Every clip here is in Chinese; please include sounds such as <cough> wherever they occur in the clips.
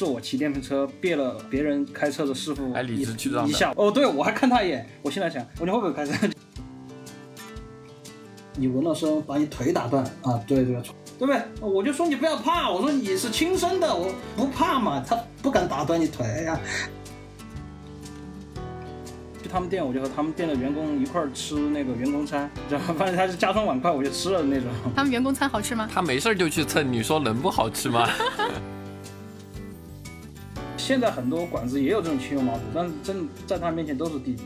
是我骑电瓶车别了别人开车的师傅还理一直气壮一下，哦，对我还看他一眼，我现在想，我你会不会开车？<laughs> 你闻了声，把你腿打断啊！对对对不对？我就说你不要怕，我说你是亲生的，我不怕嘛，他不敢打断你腿哎呀。去他们店，我就和他们店的员工一块儿吃那个员工餐，然后发现他是加装碗筷，我就吃了那种。他们员工餐好吃吗？他没事儿就去蹭，你说能不好吃吗？<laughs> 现在很多馆子也有这种清油毛肚，但是真在他面前都是弟弟。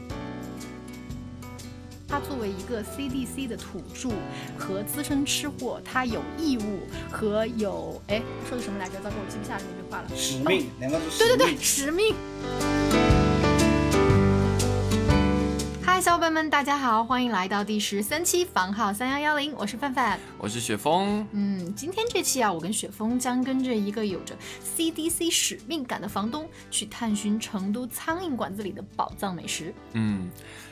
他作为一个 CDC 的土著和资深吃货，他有义务和有哎说的什么来着？糟糕，我记不下来那句话了。使命，两个是使命。对对对，使命。小伙伴们，大家好，欢迎来到第十三期房号三幺幺零，我是范范。我是雪峰，嗯，今天这期啊，我跟雪峰将跟着一个有着 CDC 使命感的房东，去探寻成都苍蝇馆子里的宝藏美食。嗯，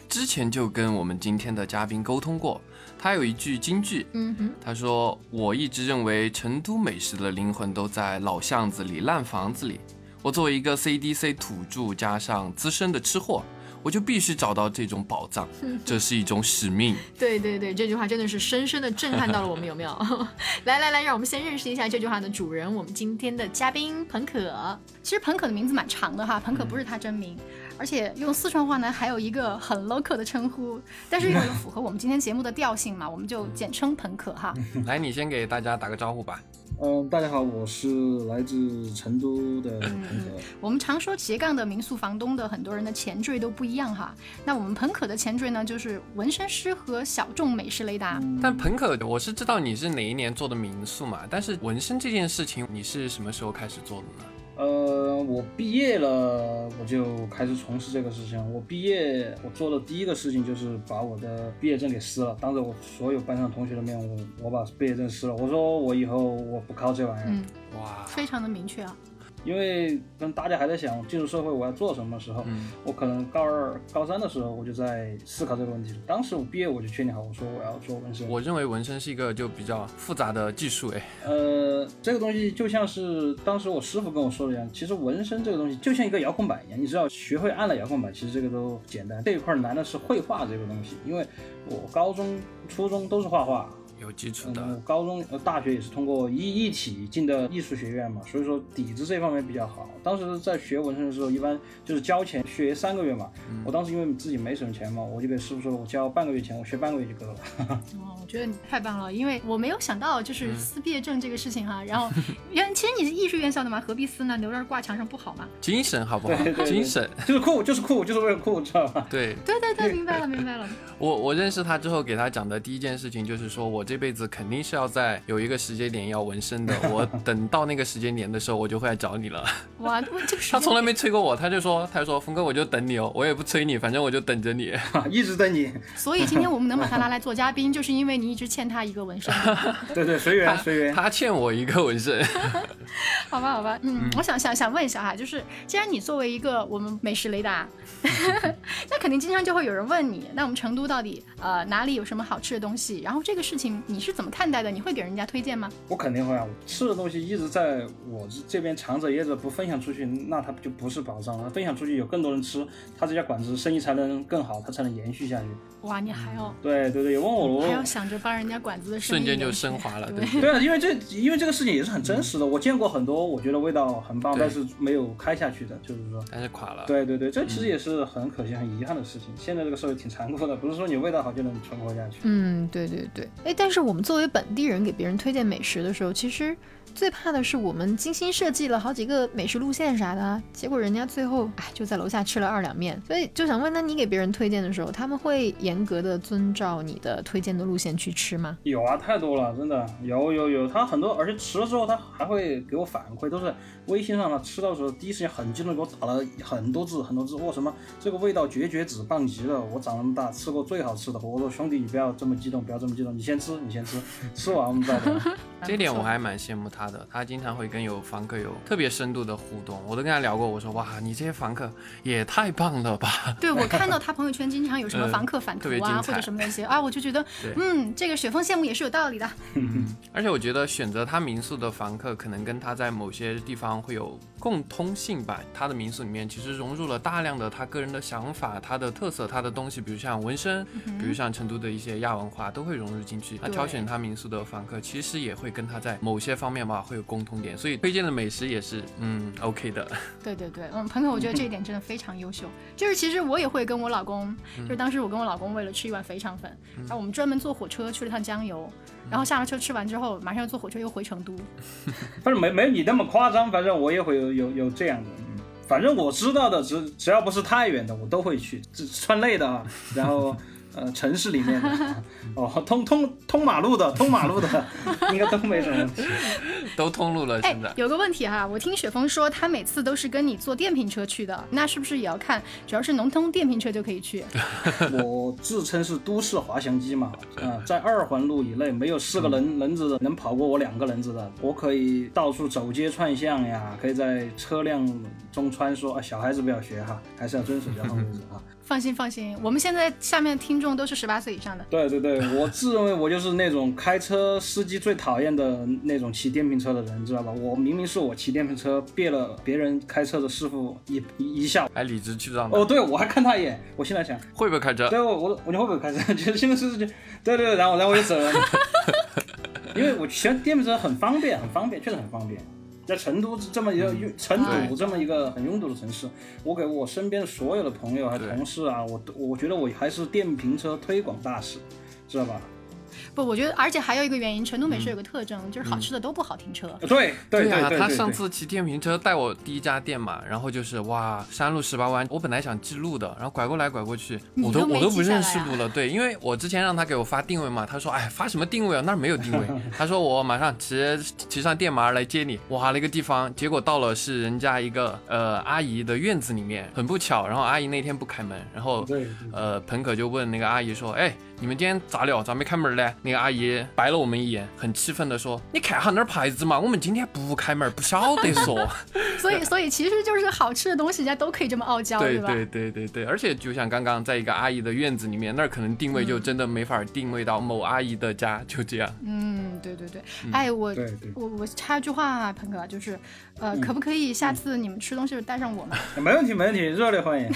之前就跟我们今天的嘉宾沟通过，他有一句金句，嗯哼，他说：“我一直认为成都美食的灵魂都在老巷子里、烂房子里。我作为一个 CDC 土著加上资深的吃货，我就必须找到这种宝藏，这是一种使命。<laughs> 对对对，这句话真的是深深的震撼到了我们，有没有？<laughs> 来来来，让我们先认识一下这句话的主人，我们今天的嘉宾彭可。其实彭可的名字蛮长的哈，彭可不是他真名，而且用四川话呢还有一个很 local 的称呼，但是为了符合我们今天节目的调性嘛，我们就简称彭可哈。<laughs> 来，你先给大家打个招呼吧。嗯，大家好，我是来自成都的彭可。我们常说斜杠的民宿房东的很多人的前缀都不一样哈，那我们彭可的前缀呢就是纹身师和小众美食雷达。但彭可，我是知道你是哪一年做的民宿嘛，但是纹身这件事情，你是什么时候开始做的呢？呃，我毕业了，我就开始从事这个事情。我毕业，我做的第一个事情就是把我的毕业证给撕了，当着我所有班上同学的面，我我把毕业证撕了。我说我以后我不靠这玩意儿，嗯，哇，非常的明确啊。因为跟大家还在想进入社会我要做什么时候，嗯我可能高二、高三的时候我就在思考这个问题了。当时我毕业我就确定好，我说我要做纹身。我认为纹身是一个就比较复杂的技术，哎，呃，这个东西就像是当时我师傅跟我说的一样，其实纹身这个东西就像一个遥控板一样，你只要学会按了遥控板，其实这个都简单。这一块难的是绘画这个东西，因为我高中、初中都是画画。有基础的。嗯，高中、呃大学也是通过一一体进的艺术学院嘛，所以说底子这方面比较好。当时在学纹身的时候，一般就是交钱学三个月嘛。我当时因为自己没什么钱嘛，我就给师傅说，我交半个月钱，我学半个月就够了。<laughs> 哦，我觉得你太棒了，因为我没有想到就是撕毕业证这个事情哈。然后，原来其实你是艺术院校的嘛，何必撕呢？留着挂墙上不好吗？精神好不好？对对对精神。就是酷，就是酷，就是为了酷，知道吧？对对对对，明白了明白了。<laughs> 我，我认识他之后，给他讲的第一件事情就是说，我这辈子肯定是要在有一个时间点要纹身的。<laughs> 我等到那个时间点的时候，我就会来找你了。哇，我这个时间 <laughs> 他从来没催过我，他就说，他就说，峰哥，我就等你哦，我也不催你，反正我就等着你。<laughs> 一直等你。所以今天我们能把他拉来做嘉宾，就是因为你一直欠他一个纹身。对对，随缘随缘。他欠我一个纹身。好吧，好吧，嗯，我想想想问一下哈，就是既然你作为一个我们美食雷达，那肯定经常就会有人问你，那我们成都到底呃哪里有什么好吃的东西？然后这个事情你是怎么看待的？你会给人家推荐吗？我肯定会啊，吃的东西一直在我这这边藏着掖着，不分享出去，那它就不是保障了。分享出去有更多人吃，他这家馆子生意才能更好，它才能延续下去。哇，你还要对对对，有问我我还要想着帮人家馆子的生意瞬间就升华了对对对啊，因为这因为这个事情也是很真实的，我见过很多，我觉得味道很棒，但是没有开下去的，就是说。但是垮了。对对对，这其实也是很可惜、很遗憾的事情。现在这个社会挺残酷的，不是说你味道好就能存活下去。嗯，对对对，哎，但是我们作为本地人给别人推荐美食的时候，其实最怕的是我们精心设计了好几个美食路线啥的，结果人家最后哎就在楼下吃了二两面。所以就想问，那你给别人推荐的时候，他们会严格的遵照你的推荐的路线去吃吗？有啊，太多了，真的有有有，他很多，而且吃了之后他还会给我反馈，都是微信上的，吃到的时候第一时间很激动，给我打了很多字很多字，哇什么这个味道绝绝子，棒极了，我长那么大吃过最好吃的，我说兄弟你不要这么激动，不要这么激动，你先吃你先吃，吃完我们再聊。<laughs> 这点我还蛮羡慕他的，他经常会跟有房客有特别深度的互动。我都跟他聊过，我说哇，你这些房客也太棒了吧！<laughs> 对我看到他朋友圈经常有什么嗯房客反图啊或者什么那些啊，我就觉得 <laughs> 嗯，这个雪峰羡慕也是有道理的。而且我觉得选择他民宿的房客，可能跟他在某某些地方会有共通性吧。他的民宿里面其实融入了大量的他个人的想法、他的特色、他的东西，比如像纹身，比如像成都的一些亚文化都会融入进去。他挑选他民宿的房客，其实也会跟他在某些方面吧会有共通点，所以推荐的美食也是嗯 OK 的。<laughs> 对对对，嗯，朋友，我觉得这一点真的非常优秀。就是其实我也会跟我老公，就是当时我跟我老公为了吃一碗肥肠粉，然后我们专门坐火车去了趟江油，然后下了车吃完之后，马上坐火车又回成都。<laughs> 不是没没你那么夸张，反正我也会有有有这样的。嗯，反正我知道的，只只要不是太远的，我都会去，只穿累的啊，然后。呃，城市里面的 <laughs> 哦，通通通马路的，通马路的，<laughs> 应该都没什么问题，都通路了。现在有个问题哈，我听雪峰说他每次都是跟你坐电瓶车去的，那是不是也要看，只要是能通电瓶车就可以去？<laughs> 我自称是都市滑翔机嘛，啊，在二环路以内没有四个轮轮子的能跑过我两个轮子的，我可以到处走街串巷呀，可以在车辆中穿梭啊，小孩子不要学哈，还是要遵守交通规则啊。放心放心，我们现在下面听众都是十八岁以上的。对对对，我自认为我就是那种开车司机最讨厌的那种骑电瓶车的人，知道吧？我明明是我骑电瓶车，别了别人开车的师傅一一下，还理直气壮的。哦，对，我还看他一眼。我现在想，会不会开车？对，我我我你会不会开车？就是现在是就对对对，然后然后我就走了，<laughs> 因为我骑电瓶车很方便，很方便，确实很方便。在成都这么一个成都这么一个很拥堵的城市，我给我身边所有的朋友还同事啊，我我觉得我还是电瓶车推广大使，知道吧？不，我觉得，而且还有一个原因，成都美食有个特征，就是好吃的都不好停车。对对啊，他上次骑电瓶车带我第一家店嘛，然后就是哇，山路十八弯，我本来想记路的，然后拐过来拐过去，我都我都不认识路了。对，因为我之前让他给我发定位嘛，他说哎发什么定位啊，那儿没有定位。<laughs> 他说我马上骑骑上电马来接你。哇，那个地方，结果到了是人家一个呃阿姨的院子里面，很不巧，然后阿姨那天不开门，然后呃彭可就问那个阿姨说，哎。你们今天咋了？咋没开门呢？那个阿姨白了我们一眼，很气愤的说：“你看下那儿牌子嘛，我们今天不开门，不晓得说。”所以，所以其实就是好吃的东西，人家都可以这么傲娇，对吧？对对对对，而且就像刚刚在一个阿姨的院子里面，那儿可能定位就真的没法定位到某阿姨的家，就这样。嗯，对对对。哎，我我我插一句话，鹏哥，就是，呃，可不可以下次你们吃东西带上我们？<laughs> 没问题，没问题，热烈欢迎。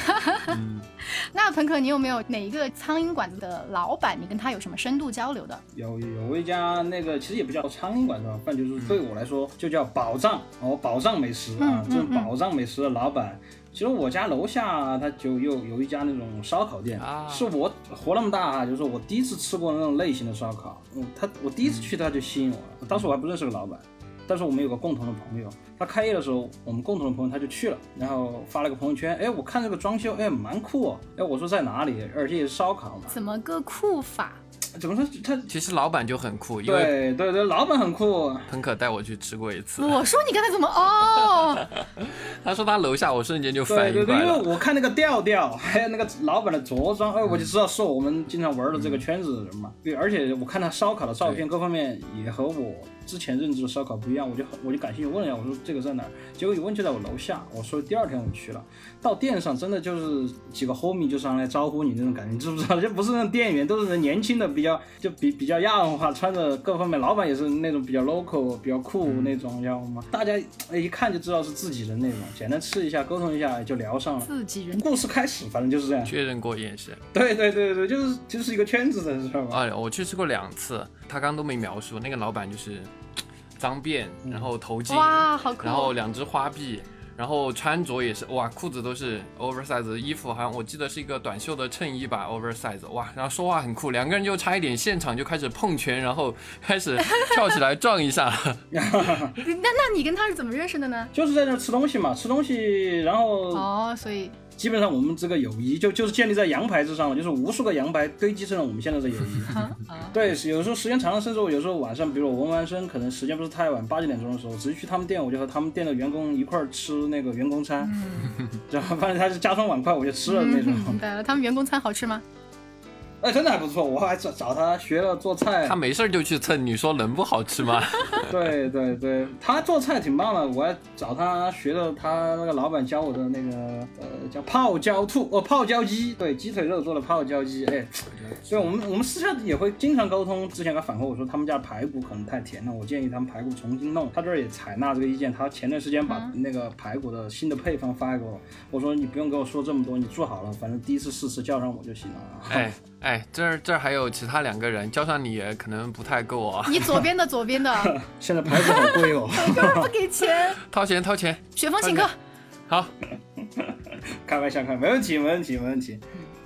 <laughs> 那鹏哥，你有没有哪一个苍蝇馆子的老？板，你跟他有什么深度交流的？有有一家那个其实也不叫苍蝇馆子吧？反正就是对我来说就叫宝藏哦，宝藏美食啊，这种宝藏美食的老板。其实我家楼下他就有有一家那种烧烤店，啊是我活那么大啊，就是我第一次吃过那种类型的烧烤。嗯，他我第一次去他就吸引我了，当时我还不认识个老板。但是我们有个共同的朋友，他开业的时候，我们共同的朋友他就去了，然后发了个朋友圈，哎，我看这个装修，哎，蛮酷哦，哎，我说在哪里？而且也是烧烤嘛。怎么个酷法？怎么说？他其实老板就很酷，对对对，老板很酷。彭可带我去吃过一次。我说你刚才怎么哦？<laughs> 他说他楼下，我瞬间就反应过来了。因为我看那个调调，<laughs> 还有那个老板的着装，哎，我就知道是我们经常玩的这个圈子的人嘛。对，而且我看他烧烤的照片，各方面也和我。之前认知的烧烤不一样，我就我就感兴趣问了一下，我说这个在哪儿？结果一问就在我楼下。我说第二天我去了，到店上真的就是几个 homie 就上来招呼你那种感觉，你知不知道？就不是那种店员，都是年轻的，比较就比比较亚文化，穿着各方面，老板也是那种比较 local、比较酷那种，知道吗？大家一看就知道是自己人那种，简单吃一下，沟通一下就聊上了。自己人，故事开始，反正就是这样。确认过眼神。对对对对，就是就是一个圈子的，知道吧？哎，我去吃过两次，他刚刚都没描述，那个老板就是。脏辫，然后头巾，哇，好酷！然后两只花臂，然后穿着也是，哇，裤子都是 oversize，衣服好像我记得是一个短袖的衬衣吧，oversize，哇，然后说话很酷，两个人就差一点现场就开始碰拳，然后开始跳起来撞一下。<laughs> 那那你跟他是怎么认识的呢？就是在那吃东西嘛，吃东西，然后哦，所以。基本上我们这个友谊就就是建立在羊排之上了，就是无数个羊排堆积成了我们现在的友谊。<laughs> 对，有时候时间长了，甚至我有时候晚上，比如我纹完身，可能时间不是太晚，八九点钟的时候，直接去他们店，我就和他们店的员工一块儿吃那个员工餐，<laughs> 然后发现他是加装碗筷，我就吃了那种。明白了，他们员工餐好吃吗？哎，真的还不错，我还找找他学了做菜他。没事儿就去蹭，你说能不好吃吗？<laughs> 对对对，他做菜挺棒的，我还找他学了他那个老板教我的那个呃叫泡椒兔哦泡椒鸡，对鸡腿肉做的泡椒鸡，哎，对我们我们私下也会经常沟通，之前他反馈我说他们家排骨可能太甜了，我建议他们排骨重新弄，他这儿也采纳这个意见，他前段时间把那个排骨的新的配方发给我，我说你不用跟我说这么多，你做好了，反正第一次试吃叫上我就行了。哎 <laughs> 哎，这儿这儿还有其他两个人，叫上你也可能不太够啊。你左边的左边的，<laughs> 现在排骨好贵哦，<laughs> 就是不给钱。<laughs> 掏钱掏钱，雪峰请客。好，开玩笑开，没问题没问题没问题。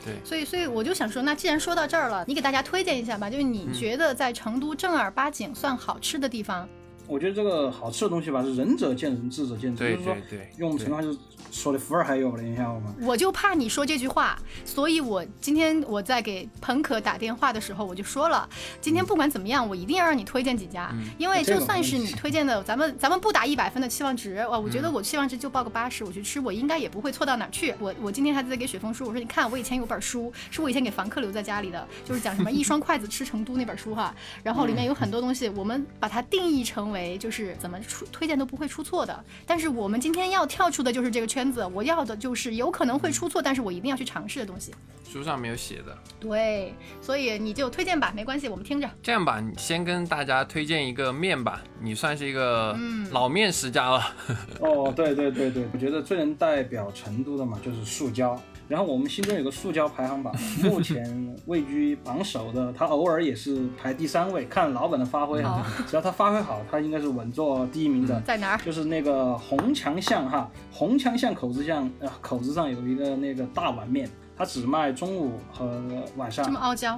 对，所以，所以我就想说，那既然说到这儿了，你给大家推荐一下吧，就是你觉得在成都正儿八经算好吃的地方，我觉得这个好吃的东西吧，是仁者见仁，智者见智，对就是说对对用成都话就是说的福尔还有了，你知道吗？我就怕你说这句话，所以我今天我在给彭可打电话的时候，我就说了，今天不管怎么样，我一定要让你推荐几家，因为就算是你推荐的，咱们咱们不打一百分的期望值，哇，我觉得我期望值就报个八十，我去吃，我应该也不会错到哪儿去。我我今天还在给雪峰说，我说你看，我以前有本书，是我以前给房客留在家里的，就是讲什么一双筷子吃成都那本书哈，然后里面有很多东西，我们把它定义成为就是怎么出推荐都不会出错的，但是我们今天要跳出的就是这个圈子，我要的就是有可能会出错，但是我一定要去尝试的东西。书上没有写的。对，所以你就推荐吧，没关系，我们听着。这样吧，你先跟大家推荐一个面吧，你算是一个老面食家了。<laughs> 哦，对对对对，我觉得最能代表成都的嘛，就是塑胶。然后我们心中有个塑胶排行榜，<laughs> 目前位居榜首的，他偶尔也是排第三位，看老板的发挥哈，只要他发挥好，他应该是稳坐第一名的。在哪儿？就是那个红墙巷哈，红墙巷口子巷呃口子上有一个那个大碗面，它只卖中午和晚上这。么傲娇，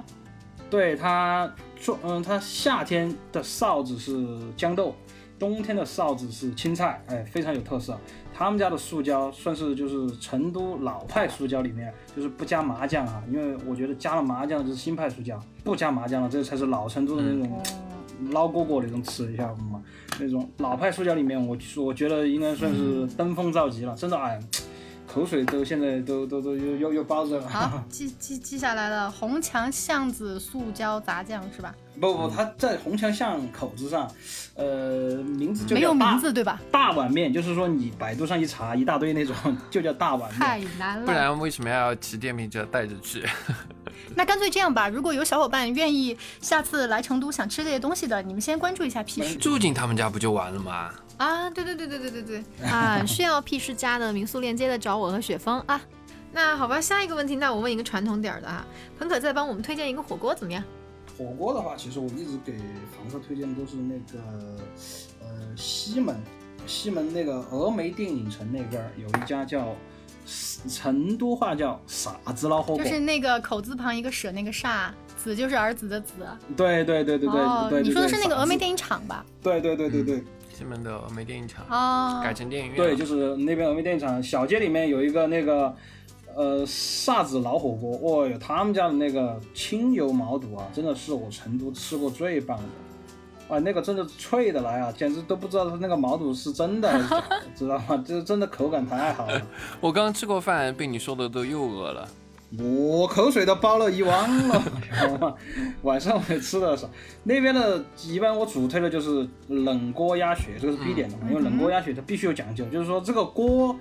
对它做，嗯，它夏天的臊子是豇豆，冬天的臊子是青菜，哎，非常有特色。他们家的塑胶算是就是成都老派塑胶里面，就是不加麻酱啊，因为我觉得加了麻酱就是新派塑胶，不加麻酱了，这才是老成都的那种捞锅锅那种吃一下嘛，那种老派塑胶里面，我我觉得应该算是登峰造极了，真的哎。口水都现在都都都又又又包着了。好，记记记下来了，红墙巷子塑胶杂酱是吧？不不，它在红墙巷口子上，呃，名字就没有名字对吧？大碗面，就是说你百度上一查，一大堆那种，就叫大碗面。太难了。不然为什么要骑电瓶车带着去？那干脆这样吧，如果有小伙伴愿意下次来成都想吃这些东西的，你们先关注一下 P 市住进他们家不就完了吗？啊，对对对对对对对，<laughs> 啊，需要 P 市家的民宿链接的找我和雪峰啊。那好吧，下一个问题，那我问一个传统点儿的啊，彭可再帮我们推荐一个火锅怎么样？火锅的话，其实我一直给房客推荐的都是那个，呃，西门，西门那个峨眉电影城那边儿有一家叫成都话叫傻子老火锅。就是那个口字旁一个舍那个煞，子就是儿子的子。对对对对对哦，对对。你说的是那个峨眉？电影厂吧？对对对对对。西门的峨眉电影厂哦，改成电影院对，就是那边峨眉电影厂小街里面有一个那个，呃，萨子老火锅，哦哟，他们家的那个清油毛肚啊，真的是我成都吃过最棒的，啊，那个真的脆的来啊，简直都不知道它那个毛肚是真的还是假的，知道吗？这真的口感太好了，<laughs> 我刚吃过饭，被你说的都又饿了。我口水都包了一汪了，知道吗？晚上我也吃的少，那边的一般我主推的就是冷锅鸭血，这个是必点的嘛，因为冷锅鸭血它必须有讲究，就是说这个锅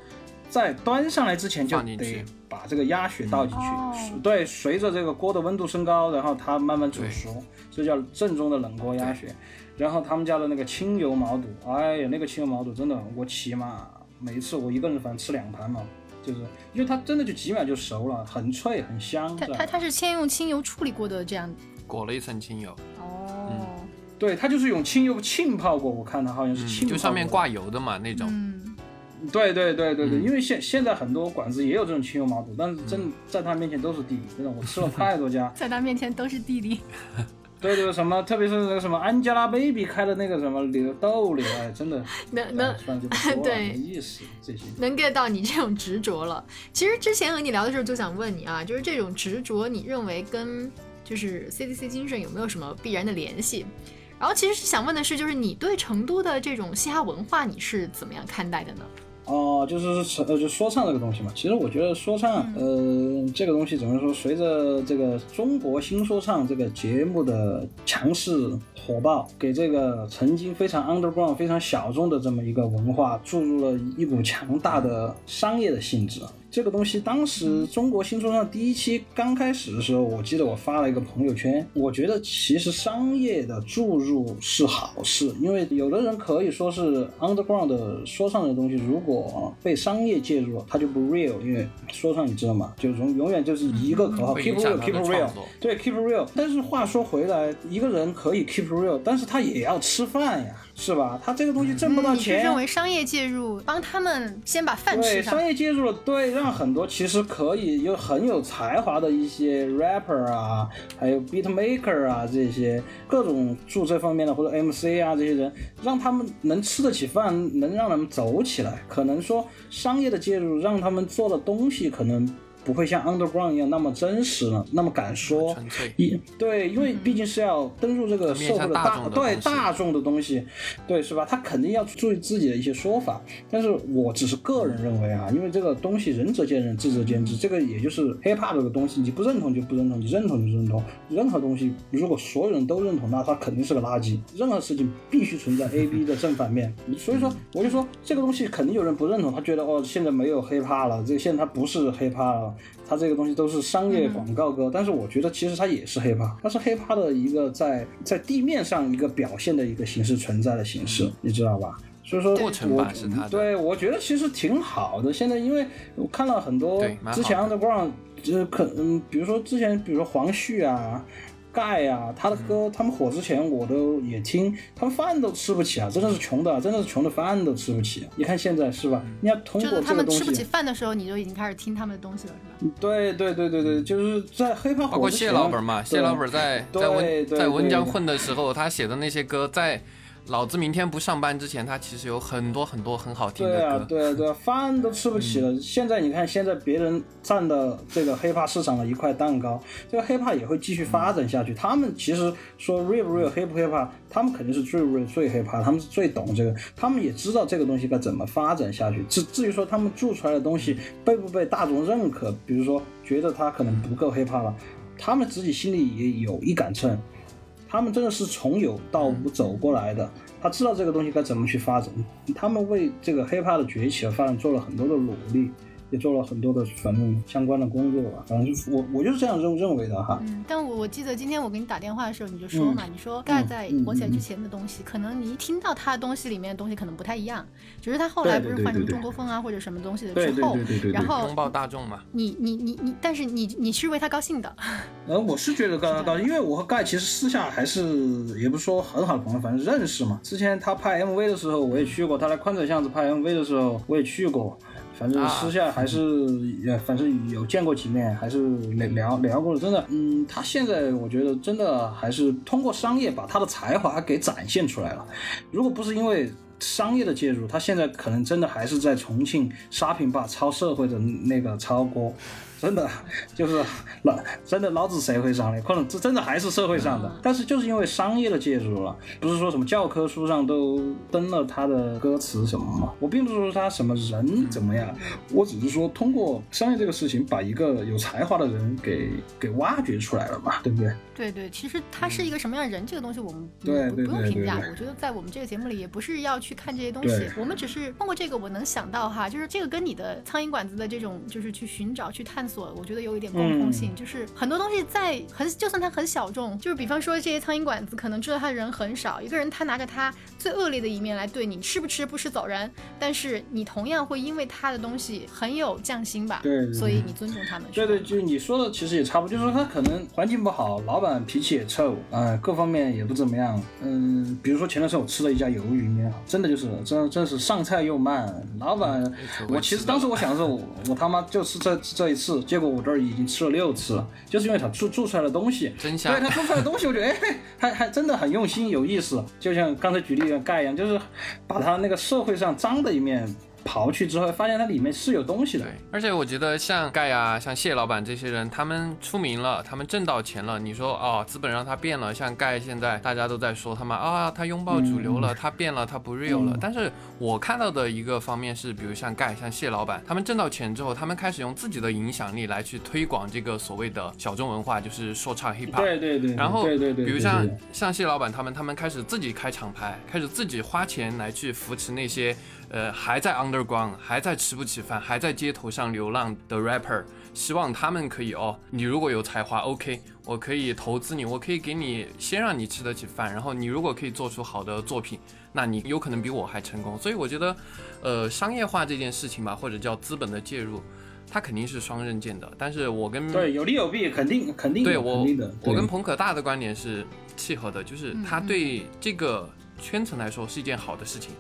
在端上来之前就得把这个鸭血倒进去，哦。对，随着这个锅的温度升高，然后它慢慢煮熟，这叫正宗的冷锅鸭血。然后他们家的那个清油毛肚，哎呀，那个清油毛肚真的，我起码每一次我一个人反正吃两盘嘛，就是因为它真的就几秒就熟了，很脆很香，它它它是先用清油处理过的这样。裹了一层清油，哦，对，它就是用清油浸泡过，我看它好像是浸泡过、嗯就上面挂油的嘛那种。嗯，对对对对对，嗯因为现现在很多馆子也有这种清油麻肚，但是真嗯在他面前都是弟弟，真的，我吃了太多家。<laughs> 在他面前都是弟弟。对对，什么，特别是那个什么 Angelababy 开的那个什么柳豆柳，哎，真的，能能哎算了就不说了，<laughs> 对没意思这些。能 get 到你这种执着了。其实之前和你聊的时候就想问你啊，就是这种执着，你认为跟就是 CDC 精神有没有什么必然的联系？然后其实是想问的是，就是你对成都的这种嘻哈文化你是怎么样看待的呢？哦，就是是呃，就说唱这个东西嘛。其实我觉得说唱，呃，这个东西怎么说？随着这个中国新说唱这个节目的强势火爆，给这个曾经非常 underground、非常小众的这么一个文化注入了一股强大的商业的性质。这个东西当时中国新说唱第一期刚开始的时候，我记得我发了一个朋友圈，我觉得其实商业的注入是好事，因为有的人可以说是 underground 的说唱的东西，如果被商业介入，它就不 real，因为说唱你知道吗？就永永远就是一个口号，keep real，keep real，对，keep real。但是话说回来，一个人可以 keep real，但是他也要吃饭呀。是吧？他这个东西挣不到钱。你认为商业介入帮他们先把饭吃上？对，商业介入了，对，让很多其实可以有很有才华的一些 rapper 啊，还有 beat maker 啊这些各种做这方面的或者 MC 啊这些人，让他们能吃得起饭，能让他们走起来。可能说商业的介入让他们做的东西可能。不会像 Underground 一样那么真实了，那么敢说，一对，因为毕竟是要登入这个社会的大对大众的东西，对是吧？他肯定要注意自己的一些说法。但是我只是个人认为啊，因为这个东西仁者见仁，智者见智，这个也就是 hiphop 这个东西，你不认同就不认同，你认同就认同。任何东西如果所有人都认同，那它肯定是个垃圾。任何事情必须存在 <laughs> A、B 的正反面。所以说，我就说这个东西肯定有人不认同，他觉得哦，现在没有 hiphop 了，这个现在它不是 hiphop 了。它这个东西都是商业广告歌，但是我觉得其实它也是 hiphop，，它是 hiphop 的一个在在地面上一个表现的一个形式存在的形式，你知道吧？所以说，我对我觉得其实挺好的。现在因为我看了很多之前 underground，就是可嗯，比如说之前比如说黄旭啊。盖呀，他的歌，他们火之前我都也听，他们饭都吃不起啊，真的是穷的，真的是穷的饭都吃不起。你看现在是吧？你要通过这个东西，他们吃不起饭的时候，你就已经开始听他们的东西了，是吧？对对对对对，就是在黑怕火包括谢老板嘛，谢老板在在温在温江混的时候，他写的那些歌在。老子明天不上班之前，他其实有很多很多很好听的歌。对啊，对啊，对啊，饭都吃不起了。现在你看，现在别人占的这个黑怕市场的一块蛋糕，这个黑怕也会继续发展下去。他们其实说 real real 黑不黑怕，他们肯定是最 real 最黑怕，他们是最懂这个，他们也知道这个东西该怎么发展下去。至至于说他们做出来的东西被不被大众认可，比如说觉得他可能不够黑怕了，他们自己心里也有一杆秤。他们真的是从有到无走过来的，他知道这个东西该怎么去发展，他们为这个 hiphop 的崛起和发展做了很多的努力。也做了很多的反正相关的工作吧，反正就我我就是这样认认为的哈。嗯，但我我记得今天我给你打电话的时候，你就说嘛，你说盖在火起来之前的东西，可能你一听到他的东西里面的东西可能不太一样，只是他后来不是换成中国风啊或者什么东西的之后，然后拥抱大众嘛。你你你你，但是你你是为他高兴的。呃，我是觉得高高兴，因为我和盖其实私下还是也不是说很好的朋友，反正认识嘛。之前他拍 MV 的时候我也去过，他来宽窄巷子拍 MV 的时候我也去过。反正私下还是也，反正有见过几面，还是聊聊过了。真的，嗯，他现在我觉得真的还是通过商业把他的才华给展现出来了。如果不是因为商业的介入，他现在可能真的还是在重庆沙坪坝抄社会的那个抄歌。真的 <laughs> 就是老真的老子社会上的，可能这真的还是社会上的，但是就是因为商业的介入了，不是说什么教科书上都登了他的歌词什么嘛。我并不是说他什么人怎么样，我只是说通过商业这个事情，把一个有才华的人给给挖掘出来了嘛，对不对？对对，其实他是一个什么样的人，这个东西我们对不用评价。我觉得在我们这个节目里，也不是要去看这些东西，我们只是通过这个，我能想到哈，就是这个跟你的苍蝇馆子的这种，就是去寻找、去探索。我觉得有一点共通性，就是很多东西在很，就算它很小众，就是比方说这些苍蝇馆子，可能知道他的人很少，一个人他拿着他最恶劣的一面来对你，吃不吃不吃走人，但是你同样会因为他的东西很有匠心吧？对，所以你尊重他们。对对，就你说的其实也差不多，就是说他可能环境不好，老板脾气也臭，啊，各方面也不怎么样。嗯，比如说前段时间我吃了一家鱿鱼面，真的就是真真是上菜又慢，老板，我其实当时我想的是，我我他妈就吃这这一次。结果我这儿已经吃了六次了，就是因为他做做出来的东西，真香。对他做出来的东西，我觉得 <laughs> 哎，还还真的很用心有意思。就像刚才举例的盖一样，就是把他那个社会上脏的一面。刨去之后，发现它里面是有东西的对。，而且我觉得像盖啊、像谢老板这些人，他们出名了，他们挣到钱了。你说哦，资本让他变了，像盖现在大家都在说他们啊，他拥抱主流了，他变了，他不 real 了。嗯但是我看到的一个方面是，比如像盖、像谢老板，他们挣到钱之后，他们开始用自己的影响力来去推广这个所谓的小众文化，就是说唱 hip hop。对对对，然后，对对对，比如像像谢老板他们，他们开始自己开厂牌，开始自己花钱来去扶持那些呃还在 underground、还在吃不起饭、还在街头上流浪的 rapper，希望他们可以哦，你如果有才华，OK，我可以投资你，我可以给你先让你吃得起饭，然后你如果可以做出好的作品，那你有可能比我还成功。所以我觉得，呃，商业化这件事情吧，或者叫资本的介入。它肯定是双刃剑的，但是我跟对有利有弊，肯定肯定对我定。对我跟彭可大的观点是契合的，就是嗯他对这个圈层来说是一件好的事情，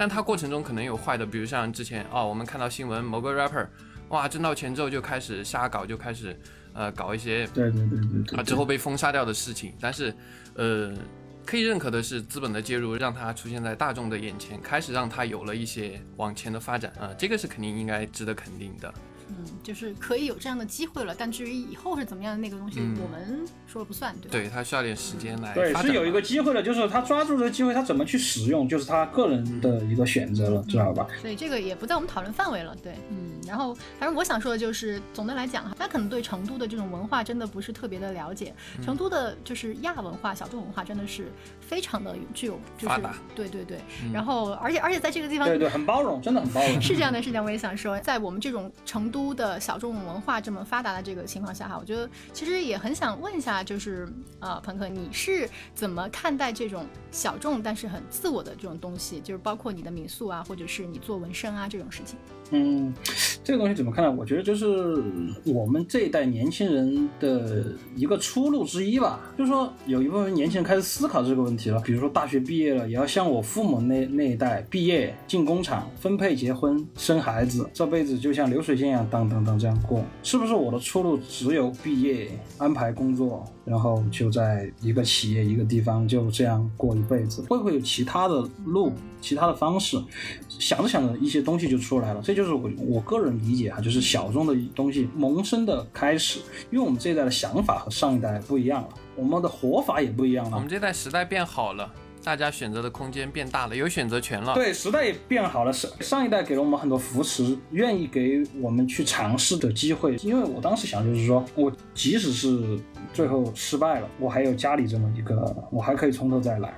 但它过程中可能有坏的，比如像之前哦，我们看到新闻某个 rapper，哇，挣到钱之后就开始瞎搞，就开始呃搞一些对对对对对啊之后被封杀掉的事情，但是呃。可以认可的是，资本的介入让他出现在大众的眼前，开始让他有了一些往前的发展啊、这个是肯定应该值得肯定的。嗯，就是可以有这样的机会了，但至于以后是怎么样的那个东西，嗯我们说了不算，对吧？对他需要点时间来对，是有一个机会的，就是他抓住这个机会，他怎么去使用，就是他个人的一个选择了，知道吧？所以这个也不在我们讨论范围了，对，嗯，然后反正我想说的就是，总的来讲哈，他可能对成都的这种文化真的不是特别的了解，嗯成都的就是亚文化、小众文化真的是非常的具有，就是发达对对对，嗯然后而且而且在这个地方对对，很包容，真的很包容。<laughs> 是这样的，是这样。我也想说，在我们这种成都的小众文化这么发达的这个情况下哈，我觉得其实也很想问一下，就是呃，朋克，你是怎么看待这种小众但是很自我的这种东西？就是包括你的民宿啊，或者是你做纹身啊这种事情。嗯，这个东西怎么看呢？我觉得就是我们这一代年轻人的一个出路之一吧。就是说，有一部分年轻人开始思考这个问题了。比如说，大学毕业了，也要像我父母那那一代，毕业进工厂、分配结婚、生孩子，这辈子就像流水线一样当当当这样过。是不是我的出路只有毕业、安排工作，然后就在一个企业、一个地方就这样过一辈子？会不会有其他的路、其他的方式？想着想着，一些东西就出来了。这就是我我个人理解哈，就是小众的东西萌生的开始。因为我们这一代的想法和上一代不一样了，我们的活法也不一样了我们。这代时代变好了，大家选择的空间变大了，有选择权了。对，时代也变好了。上上一代给了我们很多扶持，愿意给我们去尝试的机会。因为我当时想就是说，我即使是最后失败了，我还有家里这么一个，我还可以从头再来。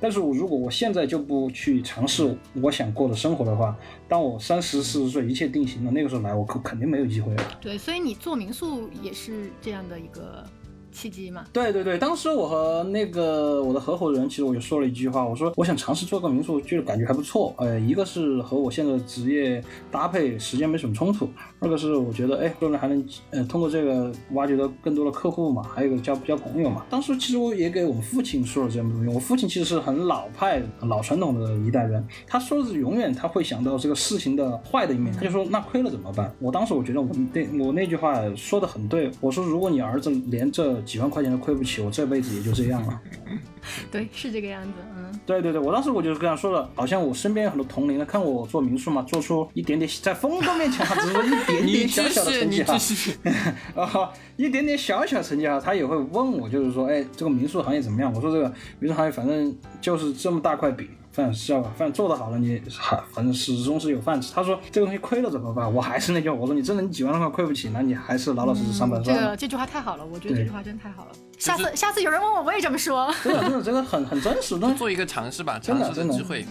但是我如果我现在就不去尝试我想过的生活的话，当我三十四十岁一切定型了，那个时候来，我可肯定没有机会了。对，所以你做民宿也是这样的一个契机嘛？对对对，当时我和那个我的合伙人，其实我就说了一句话，我说我想尝试做个民宿，就是感觉还不错。呃，一个是和我现在的职业搭配，时间没什么冲突；二个是我觉得，哎，说呢还能呃通过这个挖掘到更多的客户嘛，还有一个交交朋友嘛。当时其实我也给我们父亲说了这么多东西，我父亲其实是很老派、老传统的一代人，他说的是永远他会想到这个事情的坏的一面，他就说那亏了怎么办？我当时我觉得我那我那句话说的很对，我说如果你儿子连这几万块钱都亏不起，我这辈子也就这样了。<laughs> 对，是这个样子。嗯，对对对，我当时我就是跟他说了，好像我身边有很多同龄的，看我做民宿嘛，做出一点点，在风都面前，他只是说一点点小，小的成绩哈你继，续。<laughs> 啊，一点点小小成绩哈，他也会问我，就是说，哎，这个民宿行业怎么样？我说这个民宿行业反正就是这么大块饼。饭是要吧，饭做得好了，你还反正始终是有饭吃。他说这个东西亏了怎么办？我还是那句话，我说你真的你几万块亏不起，那你还是老老实实上班这算了。个这句话太好了，我觉得这句话真太好了。下次下次有人问我，我也这么说。真的真的真的很很真实的。做一个尝试吧，真的尝试的机会。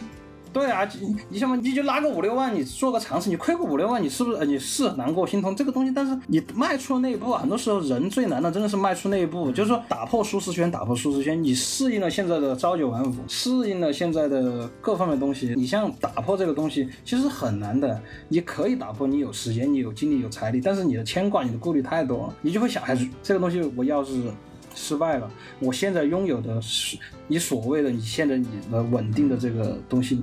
对啊，你你想嘛，你就拿个五六万，你做个尝试，你亏个五六万，你是不是你是难过心痛这个东西？但是你迈出了那一步，很多时候人最难的真的是迈出那一步，就是说打破舒适圈，打破舒适圈，你适应了现在的朝九晚五，适应了现在的各方面东西，你像打破这个东西其实很难的。你可以打破，你有时间，你有精力，有财力，但是你的牵挂，你的顾虑太多了，你就会想，哎，这个东西我要是。失败了，我现在拥有的是你所谓的你现在你的稳定的这个东西，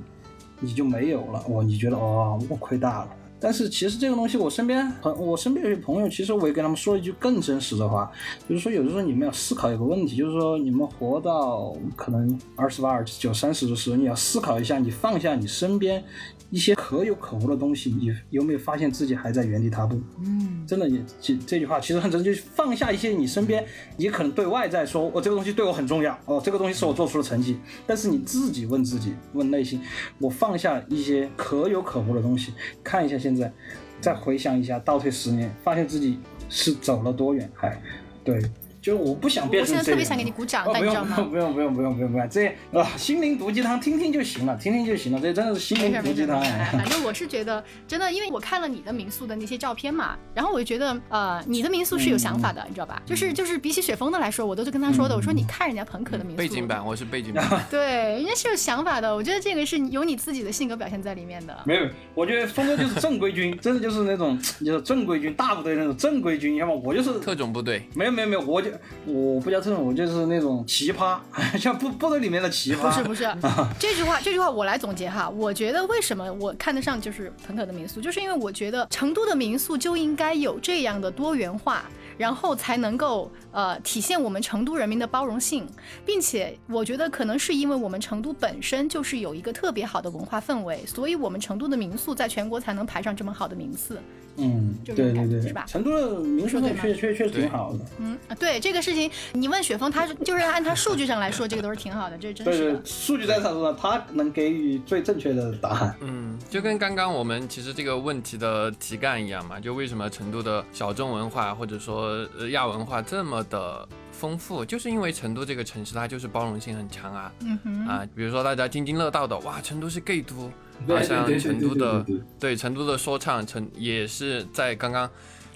你就没有了。我你觉得哦，我亏大了。但是其实这个东西，我身边朋我身边有些朋友，其实我也跟他们说了一句更真实的话，就是说有的时候你们要思考一个问题，就是说你们活到可能二十八、二十九、三十的时候，你要思考一下，你放下你身边一些可有可无的东西，你有没有发现自己还在原地踏步？嗯，真的，你这这句话其实很真，就是放下一些你身边，你可能对外在说，哦，这个东西对我很重要，哦，这个东西是我做出的成绩，但是你自己问自己，问内心，我放下一些可有可无的东西，看一下现在，再回想一下，倒退十年，发现自己是走了多远，还对。就是我不想变我成这样。现在特别想给你鼓掌，你知道吗？不用不用不用不用不用，这啊心灵毒鸡汤听听就行了，听听就行了，这真的是心灵毒鸡汤哎哎。反正我是觉得，真的，因为我看了你的民宿的那些照片嘛，然后我就觉得，呃，你的民宿是有想法的，你知道吧？就是就是比起雪峰的来说，我都是跟他说的，我说你看人家朋克的民宿，背景板，我是背景板。<laughs> 对，人家是有想法的。我觉得这个是有你自己的性格表现在里面的。没有，我觉得峰哥就是正规军，<laughs> 真的就是那种就是正规军大部队那种正规军，要么我就是特种部队，没有没有没有，我就我不叫这种，我就是那种奇葩，<laughs> 像部部队里面的奇葩。不是不是，<laughs> 这句话这句话我来总结哈。我觉得为什么我看得上就是朋克的民宿，就是因为我觉得成都的民宿就应该有这样的多元化，然后才能够呃体现我们成都人民的包容性，并且我觉得可能是因为我们成都本身就是有一个特别好的文化氛围，所以我们成都的民宿在全国才能排上这么好的名次。嗯，这种对对对，感觉是吧成都的民宿说对吗确确确实挺好的。嗯，啊对这个事情，你问雪峰，他是就是按他数据上来说，这个都是挺好的，这真对对是，。数据在他手上，他能给予最正确的答案。嗯，就跟刚刚我们其实这个问题的题干一样嘛，就为什么成都的小众文化或者说呃亚文化这么的丰富，就是因为成都这个城市它就是包容性很强啊。嗯哼，啊，比如说大家津津乐道的，哇，成都是 gay 都，对啊，像成都的对成都的说唱，成也是在刚刚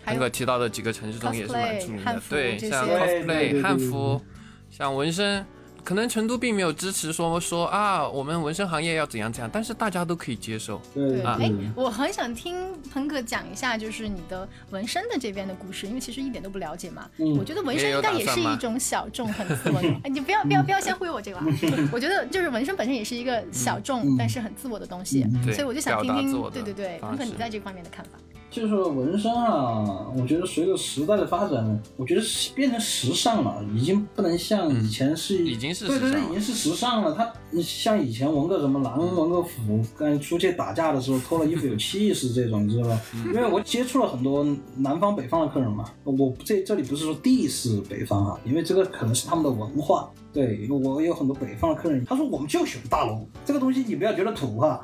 还有那个提到的几个城市中也是蛮出名，的对，像 cosplay 汉服，像纹身。可能成都并没有支持说说啊，我们纹身行业要怎样怎样，但是大家都可以接受。对对，啊哎，我很想听鹏哥讲一下，就是你的纹身的这边的故事，因为其实一点都不了解嘛。嗯我觉得纹身应该也是一种小众、很自我的。<laughs> 哎，你不要不要不要先忽悠我这个啊！<laughs> 我觉得就是纹身本身也是一个小众、嗯但是很自我的东西，对所以我就想听听对对对，方朋哥你在这方面的看法。就是纹身啊，我觉得随着时代的发展，我觉得是变成时尚了，已经不能像以前是，已经是对对对，时尚了已经是时尚了。他像以前纹个什么狼，纹个虎，跟出去打架的时候脱了衣服有气势这种，你知道吧？因为我接触了很多南方北方的客人嘛，我这这里不是说 diss 北方啊，因为这个可能是他们的文化。对我有很多北方的客人，他说我们就喜欢大龙这个东西，你不要觉得土哈，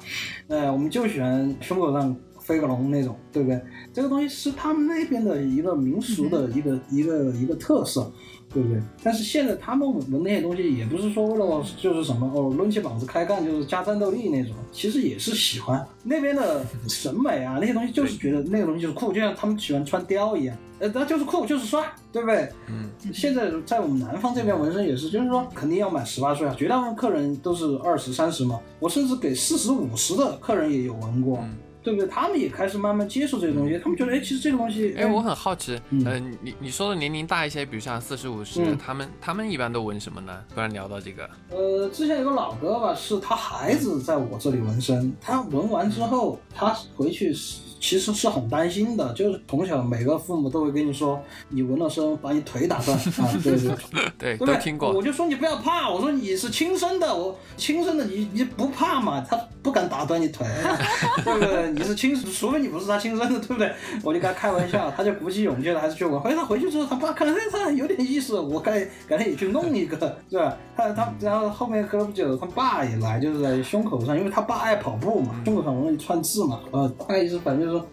呃，我们就喜欢胸口上飞个龙那种，对不对？这个东西是他们那边的一个民俗的一个、一个一个特色，对不对？但是现在他们纹那些东西，也不是说为了就是什么哦抡起膀子开干，就是加战斗力那种，其实也是喜欢那边的审美啊，那些东西就是觉得那个东西就是酷，就像他们喜欢穿貂一样，呃，那就是酷，就是帅，对不对？嗯，现在在我们南方这边纹身也是，就是说肯定要满十八岁啊，绝大部分客人都是二十三十嘛，我甚至给四十五十的客人也有纹过。嗯对不对？他们也开始慢慢接受这个东西，他们觉得，哎，其实这个东西，哎，我很好奇，嗯呃，你你说的年龄大一些，比如像四十五十嗯，他们他们一般都纹什么呢？突然聊到这个，呃，之前有个老哥吧，是他孩子在我这里纹身，他纹完之后，他回去是其实是很担心的，就是从小每个父母都会跟你说，你纹了身把你腿打断啊，<laughs> 对对。对，对？都听过我。就说你不要怕，我说你是亲生的，我亲生的你你不怕嘛？他不敢打断你腿，<laughs> 对不对？你是亲，除非你不是他亲生的，对不对？我就跟他开玩笑，他就鼓起勇气了，还是去纹。后来他回去之后，他爸看哎他有点意思，我该赶紧也去弄一个，<laughs> 是吧？他他然后后面隔了不久，他爸也来，就是在胸口上，因为他爸爱跑步嘛，胸口上纹了一串字嘛，呃，大概意思反正就是说。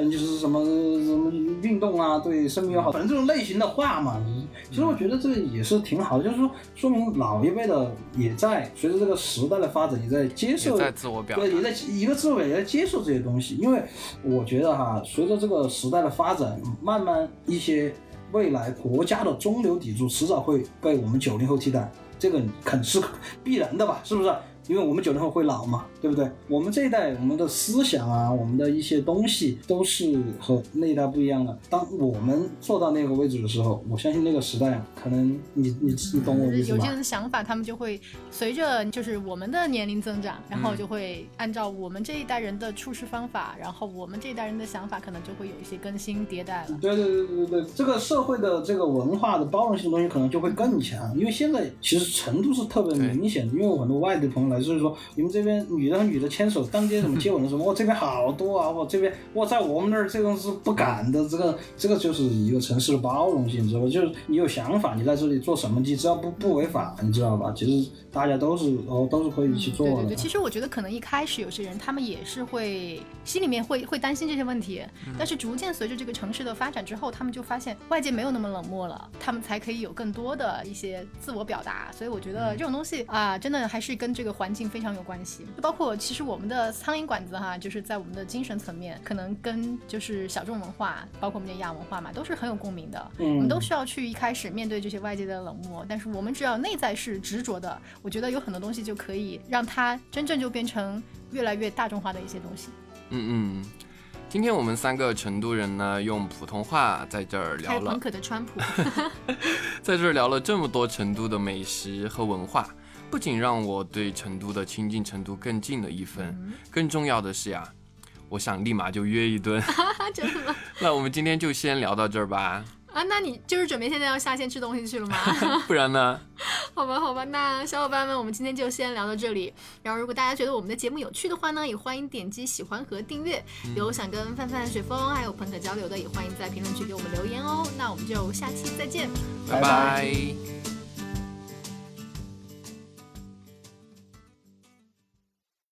嗯就是什么什么运动啊，对生命友好，反正这种类型的话嘛，其实我觉得这个也是挺好的，就是说说明老一辈的也在随着这个时代的发展，也在接受，在自我表达对，也在一个自我也在接受这些东西。因为我觉得哈，随着这个时代的发展，慢慢一些未来国家的中流砥柱迟早会被我们九零后替代，这个肯是必然的吧？是不是？因为我们九零后会老嘛，对不对？我们这一代，我们的思想啊，我们的一些东西都是和那一代不一样的。当我们坐到那个位置的时候，我相信那个时代啊，可能你你你懂我意思吧有这？种想法，他们就会随着就是我们的年龄增长，然嗯后就会按照我们这一代人的处事方法，然后我们这一代人的想法，可能就会有一些更新迭代了。对对对对对对，这个社会的这个文化的包容性的东西可能就会更强，因为现在其实程度是特别明显的，因为我很多外地朋友来，就是说你们这边女的和女的牵手当街什么接吻的时候，<laughs> 哇这边好多啊，哇这边哇在我们那儿这种是不敢的，这个这个就是一个城市的包容性，知道吧？就是你有想法，你在这里做什么，你只要不不违法，你知道吧？其实大家都是哦都是可以去做的。对对对，其实我觉得可能一开始有些人他们也是会心里面会会担心这些问题，嗯但是逐渐随着这个城市的发展之后，他们就发现外界没有那么冷漠了，他们才可以有更多的一些自我表达。所以我觉得这种东西啊，真的还是跟这个环境非常有关系。就包括其实我们的苍蝇馆子哈，就是在我们的精神层面，可能跟就是小众文化，包括我们的亚文化嘛，都是很有共鸣的。嗯我们都需要去一开始面对这些外界的冷漠，但是我们只要内在是执着的，我觉得有很多东西就可以让它真正就变成越来越大众化的一些东西。嗯嗯，今天我们三个成都人呢，用普通话在这儿聊了朋，克的川普，<laughs> 在这儿聊了这么多成都的美食和文化，不仅让我对成都的亲近程度更近了一分，更重要的是呀，我想立马就约一顿。<laughs> 真的吗？<laughs> 那我们今天就先聊到这儿吧，啊，那你就是准备现在要下线吃东西去了吗？<laughs> 不然呢？好吧，好吧，那小伙伴们，我们今天就先聊到这里。然后，如果大家觉得我们的节目有趣的话呢，也欢迎点击喜欢和订阅。有想跟范范、雪峰还有朋可交流的，也欢迎在评论区给我们留言哦。那我们就下期再见。拜拜拜拜